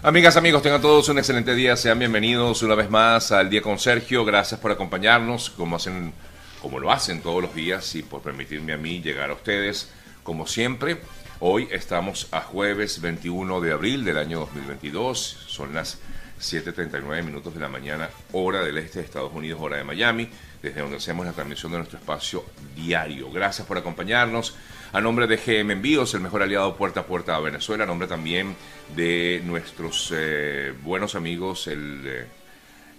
Amigas, amigos, tengan todos un excelente día. Sean bienvenidos una vez más al Día con Sergio. Gracias por acompañarnos, como hacen, como lo hacen todos los días, y por permitirme a mí llegar a ustedes, como siempre. Hoy estamos a jueves 21 de abril del año 2022. Son las 7.39 minutos de la mañana, hora del este de Estados Unidos, hora de Miami, desde donde hacemos la transmisión de nuestro espacio diario. Gracias por acompañarnos. A nombre de GM Envíos, el mejor aliado puerta a puerta a Venezuela, a nombre también de nuestros eh, buenos amigos, el, eh,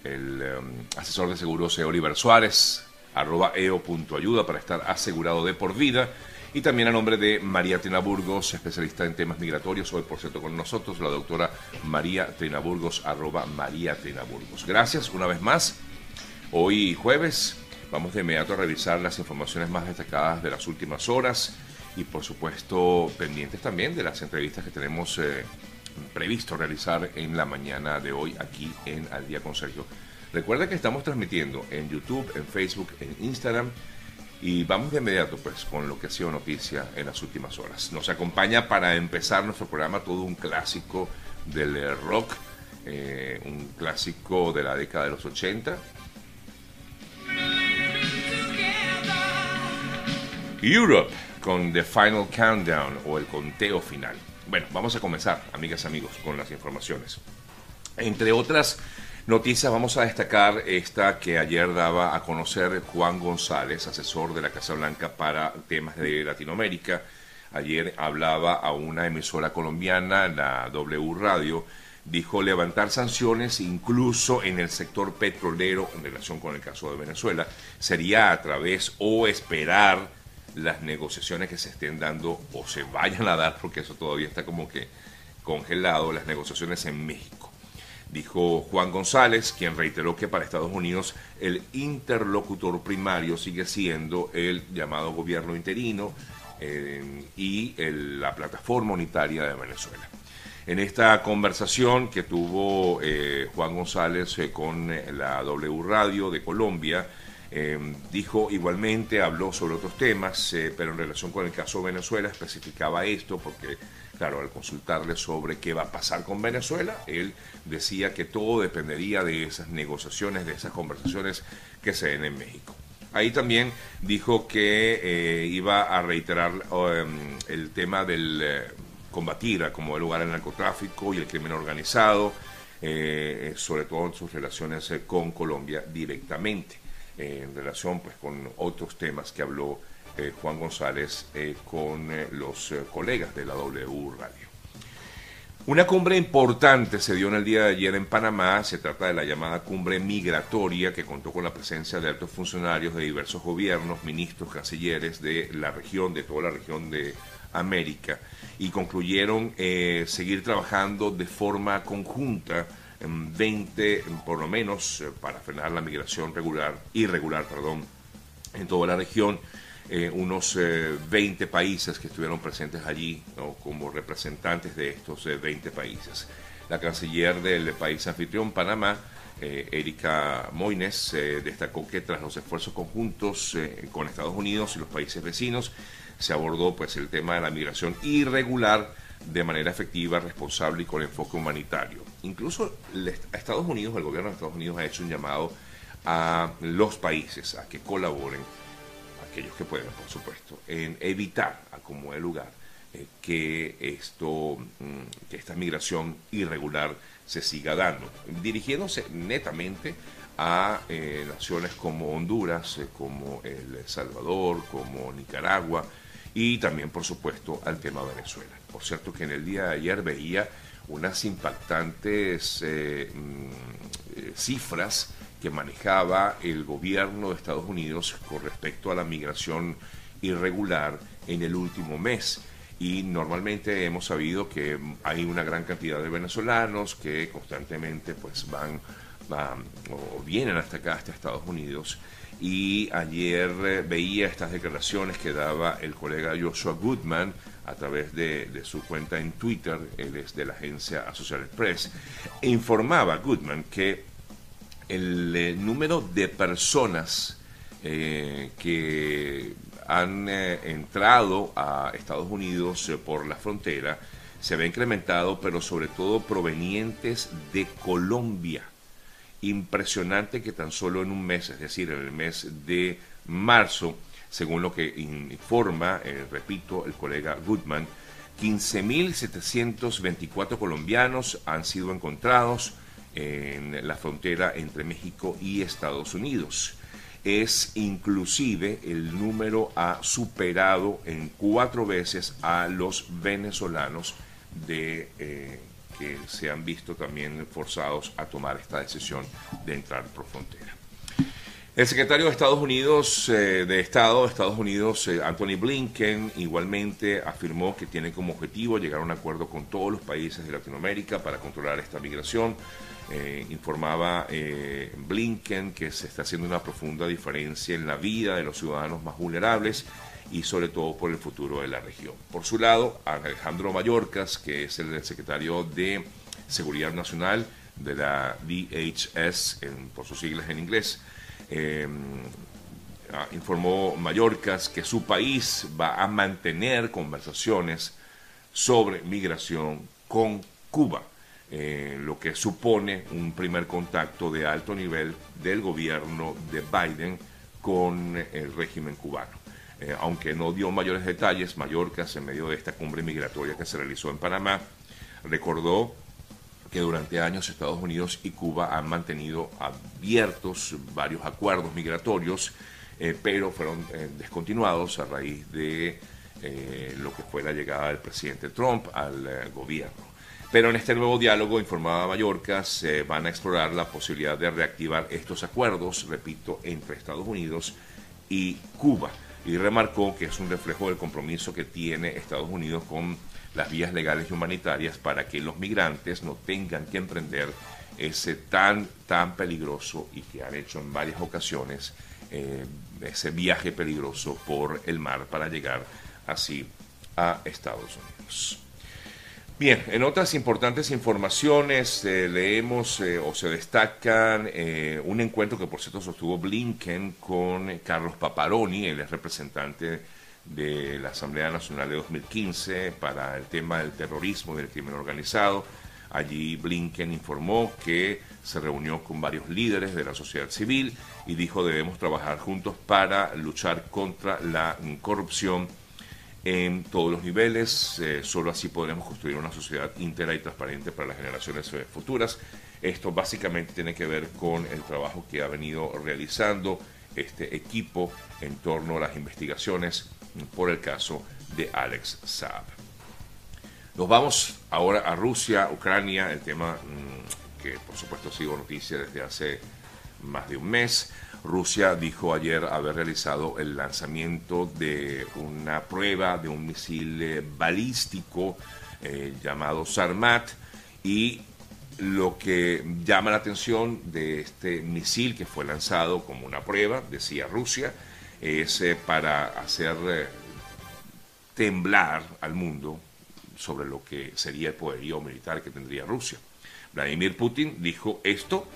el um, asesor de seguros Oliver Suárez, arroba eo.ayuda para estar asegurado de por vida. Y también a nombre de María Trinaburgos, especialista en temas migratorios, hoy por cierto con nosotros, la doctora María Trinaburgos, arroba María Trinaburgos. Gracias una vez más. Hoy jueves vamos de inmediato a revisar las informaciones más destacadas de las últimas horas y por supuesto pendientes también de las entrevistas que tenemos eh, previsto realizar en la mañana de hoy aquí en Al Día con Sergio. Recuerda que estamos transmitiendo en YouTube, en Facebook, en Instagram y vamos de inmediato pues con lo que ha sido noticia en las últimas horas. Nos acompaña para empezar nuestro programa todo un clásico del eh, rock, eh, un clásico de la década de los 80. Europe con The Final Countdown o el conteo final. Bueno, vamos a comenzar, amigas y amigos, con las informaciones. Entre otras noticias, vamos a destacar esta que ayer daba a conocer Juan González, asesor de la Casa Blanca para temas de Latinoamérica. Ayer hablaba a una emisora colombiana, la W Radio, dijo levantar sanciones incluso en el sector petrolero en relación con el caso de Venezuela sería a través o esperar las negociaciones que se estén dando o se vayan a dar, porque eso todavía está como que congelado, las negociaciones en México. Dijo Juan González, quien reiteró que para Estados Unidos el interlocutor primario sigue siendo el llamado gobierno interino eh, y la plataforma unitaria de Venezuela. En esta conversación que tuvo eh, Juan González eh, con la W Radio de Colombia, dijo igualmente, habló sobre otros temas, pero en relación con el caso Venezuela especificaba esto porque, claro, al consultarle sobre qué va a pasar con Venezuela, él decía que todo dependería de esas negociaciones, de esas conversaciones que se den en México. Ahí también dijo que eh, iba a reiterar em, el tema del eh, combatir como lugar el narcotráfico y el crimen organizado, sobre todo en sus relaciones con Colombia directamente en relación pues, con otros temas que habló eh, Juan González eh, con eh, los colegas de la W Radio. Una cumbre importante se dio en el día de ayer en Panamá, se trata de la llamada cumbre migratoria que contó con la presencia de altos funcionarios de diversos gobiernos, ministros, cancilleres de la región, de toda la región de América, y concluyeron seguir trabajando de forma conjunta 20, por lo menos, para frenar la migración regular, irregular, perdón, en toda la región. Eh, unos 20 eh, países que estuvieron presentes allí como representantes de estos 20 países. La canciller del país anfitrión, Panamá, Erika Moines, destacó que tras los esfuerzos conjuntos con Estados Unidos y los países vecinos, se abordó pues el tema de la migración irregular de manera efectiva, responsable y con enfoque humanitario. Incluso Estados Unidos, el gobierno de Estados Unidos ha hecho un llamado a los países a que colaboren, aquellos que puedan, por supuesto, en evitar a como el lugar eh, que esto, mm, que esta migración irregular se siga dando, dirigiéndose netamente a eh, naciones como Honduras, eh, como El Salvador, como Nicaragua y también, por supuesto, al tema Venezuela. Por cierto que en el día de ayer veía unas impactantes mm, cifras que manejaba el gobierno de Estados Unidos con respecto a la migración irregular en el último mes. Y normalmente hemos sabido que hay una gran cantidad de venezolanos que constantemente pues van, van o vienen hasta acá, hasta Estados Unidos. Y ayer eh, veía estas declaraciones que daba el colega Joshua Goodman, a través de, su cuenta en Twitter, él es de la agencia Associated Press, e informaba Goodman que el eh, número de personas eh, que han eh, entrado a Estados Unidos por la frontera se había incrementado, pero sobre todo provenientes de Colombia. Impresionante que tan solo en un mes, es decir, en el mes de marzo, según lo que informa, repito, el colega Goodman, 15.724 colombianos han sido encontrados en la frontera entre México y Estados Unidos. Es inclusive el número ha superado en cuatro veces a los venezolanos de, eh, que se han visto también forzados a tomar esta decisión de entrar por frontera. El secretario de Estados Unidos, eh, de Estado de Estados Unidos, eh, Anthony Blinken, igualmente afirmó que tiene como objetivo llegar a un acuerdo con todos los países de Latinoamérica para controlar esta migración. Eh, informaba Blinken que se está haciendo una profunda diferencia en la vida de los ciudadanos más vulnerables y sobre todo por el futuro de la región. Por su lado, Alejandro Mayorkas, que es el secretario de Seguridad Nacional de la DHS, por sus siglas en inglés, Em, ah, informó Mallorcas que su país va a mantener conversaciones sobre migración con Cuba, eh, lo que supone un primer contacto de alto nivel del gobierno de Biden con el régimen cubano. Eh, aunque no dio mayores detalles, Mallorcas, en medio de esta cumbre migratoria que se realizó en Panamá, recordó que durante años Estados Unidos y Cuba han mantenido abiertos varios acuerdos migratorios, eh, pero fueron descontinuados a raíz de lo que fue la llegada del presidente Trump al gobierno. Pero en este nuevo diálogo, informaba Mallorca, se van a explorar la posibilidad de reactivar estos acuerdos, repito, entre Estados Unidos y Cuba. Y remarcó que es un reflejo del compromiso que tiene Estados Unidos con las vías legales y humanitarias para que los migrantes no tengan que emprender ese tan, tan peligroso y que han hecho en varias ocasiones eh, ese viaje peligroso por el mar para llegar así a Estados Unidos. Bien, en otras importantes informaciones eh, leemos eh, o se destacan un encuentro que por cierto sostuvo Blinken con Carlos Paparoni, el representante de la Asamblea Nacional de 2015 para el tema del terrorismo y del crimen organizado. Allí Blinken informó que se reunió con varios líderes de la sociedad civil y dijo debemos trabajar juntos para luchar contra la corrupción en todos los niveles. Eh, solo así podremos construir una sociedad íntegra y transparente para las generaciones eh, futuras. Esto básicamente tiene que ver con el trabajo que ha venido realizando este equipo en torno a las investigaciones por el caso de Alex Saab. Nos vamos ahora a Rusia, Ucrania, el tema mm, que por supuesto ha sido noticia desde hace más de un mes. Rusia dijo ayer haber realizado el lanzamiento de una prueba de un misil eh, balístico eh, llamado Sarmat y lo que llama la atención de este misil que fue lanzado como una prueba, decía Rusia, es eh, para hacer temblar al mundo sobre lo que sería el poderío militar que tendría Rusia. Vladimir Putin dijo esto,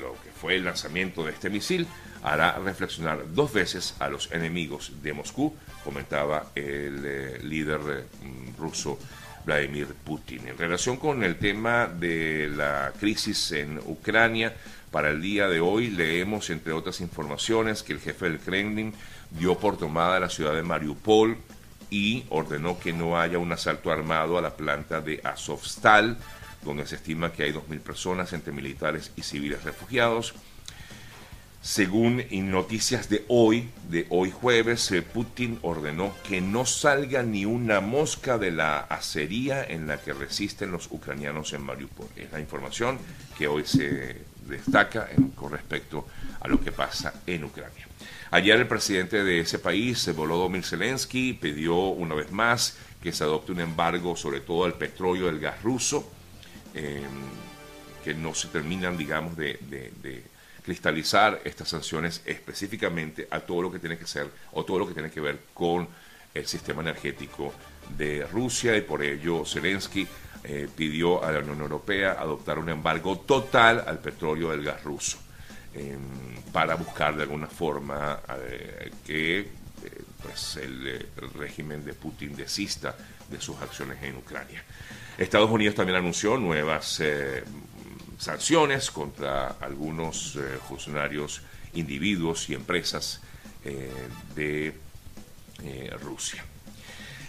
lo que fue el lanzamiento de este misil, hará reflexionar dos veces a los enemigos de Moscú, comentaba el eh, líder ruso Vladimir Putin. En relación con el tema de la crisis en Ucrania, para el día de hoy leemos, entre otras informaciones, que el jefe del Kremlin dio por tomada la ciudad de Mariupol y ordenó que no haya un asalto armado a la planta de Azovstal, donde se estima que hay 2.000 personas entre militares y civiles refugiados. Según noticias de hoy, de hoy jueves, eh, Putin ordenó que no salga ni una mosca de la acería en la que resisten los ucranianos en Mariupol. Es la información que hoy se destaca con respecto a lo que pasa en Ucrania. Ayer el presidente de ese país, Volodymyr Zelensky, pidió una vez más que se adopte un embargo sobre todo al petróleo y el gas ruso, em, que no se terminan, digamos, de, cristalizar estas sanciones específicamente a todo lo que tiene que ser o todo lo que tiene que ver con el sistema energético de Rusia y por ello Zelensky eh, pidió a la Unión Europea adoptar un embargo total al petróleo del gas ruso em, para buscar de alguna forma eh, que pues el, régimen de Putin desista de sus acciones en Ucrania. Estados Unidos también anunció nuevas sanciones contra algunos funcionarios, individuos y empresas de Rusia.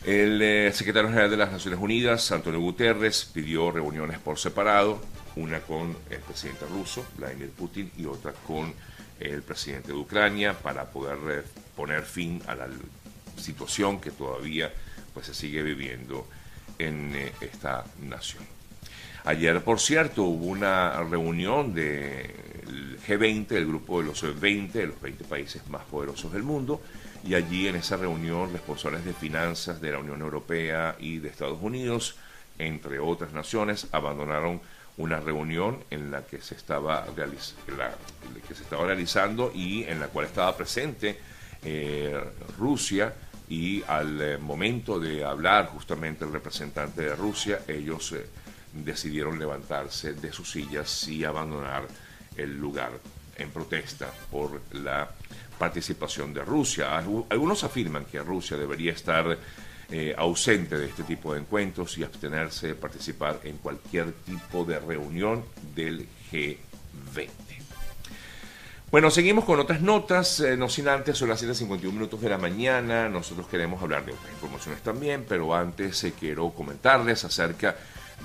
El eh, secretario general de las Naciones Unidas, Antonio Guterres, pidió reuniones por separado, una con el presidente ruso, Vladimir Putin, y otra con el presidente de Ucrania, para poder poner fin a la situación que todavía pues, se sigue viviendo en eh, esta nación. Ayer, por cierto, hubo una reunión del G20, el grupo de los 20, de los 20 países más poderosos del mundo, y allí en esa reunión responsables de finanzas de la Unión Europea y de Estados Unidos, entre otras naciones, abandonaron una reunión en la que se estaba, que se estaba realizando y en la cual estaba presente eh, Rusia y al eh, momento de hablar justamente el representante de Rusia, ellos eh, decidieron levantarse de sus sillas y abandonar el lugar en protesta por la participación de Rusia. Algunos afirman que Rusia debería estar eh, ausente de este tipo de encuentros y abstenerse de participar en cualquier tipo de reunión del G20. Bueno, seguimos con otras notas, eh, no sin antes, son las 7.51 minutos de la mañana, nosotros queremos hablar de otras informaciones también, pero antes eh, quiero comentarles acerca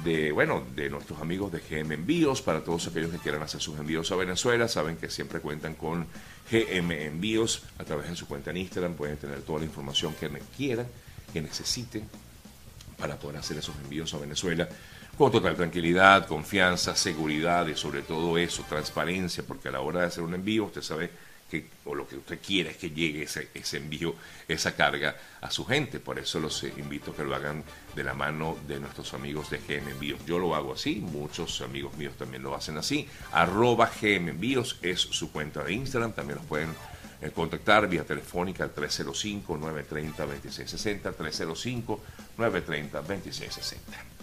de, bueno, de nuestros amigos de GM Envíos, para todos aquellos que quieran hacer sus envíos a Venezuela, saben que siempre cuentan con GM Envíos a través de su cuenta en Instagram, pueden tener toda la información que quieran, que necesiten para poder hacer esos envíos a Venezuela con total tranquilidad, confianza, seguridad y sobre todo eso, transparencia, porque a la hora de hacer un envío usted sabe que, o lo que usted quiere es que llegue ese, ese envío, esa carga a su gente. Por eso los eh, invito a que lo hagan de la mano de nuestros amigos de GM Envíos. Yo lo hago así, muchos amigos míos también lo hacen así. Arroba GM Envíos es su cuenta de Instagram, también los pueden eh, contactar vía telefónica al 305-930-2660, 305-930-2660.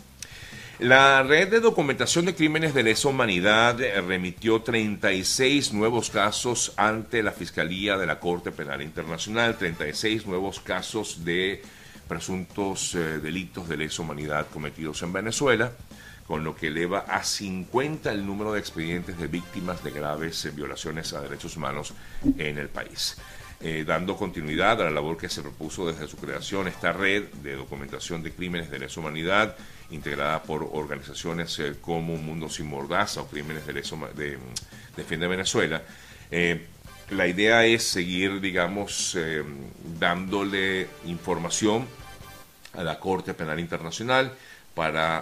La red de documentación de crímenes de lesa humanidad eh, remitió 36 nuevos casos ante la Fiscalía de la Corte Penal Internacional, 36 nuevos casos de presuntos eh, delitos de lesa humanidad cometidos en Venezuela, con lo que eleva a 50 el número de expedientes de víctimas de graves eh, violaciones a derechos humanos en el país. dando continuidad a la labor que se propuso desde su creación, esta red de documentación de crímenes de lesa humanidad integrada por organizaciones eh, como Mundo Sin Mordaza o Crímenes de, Leso, de Defiende Venezuela. Eh, la idea es seguir, digamos, eh, dándole información a la Corte Penal Internacional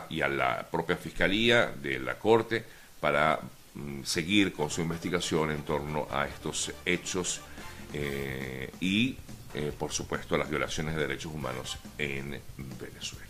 y a la propia Fiscalía de la Corte para mm, seguir con su investigación en torno a estos hechos y, por supuesto, a las violaciones de derechos humanos en Venezuela.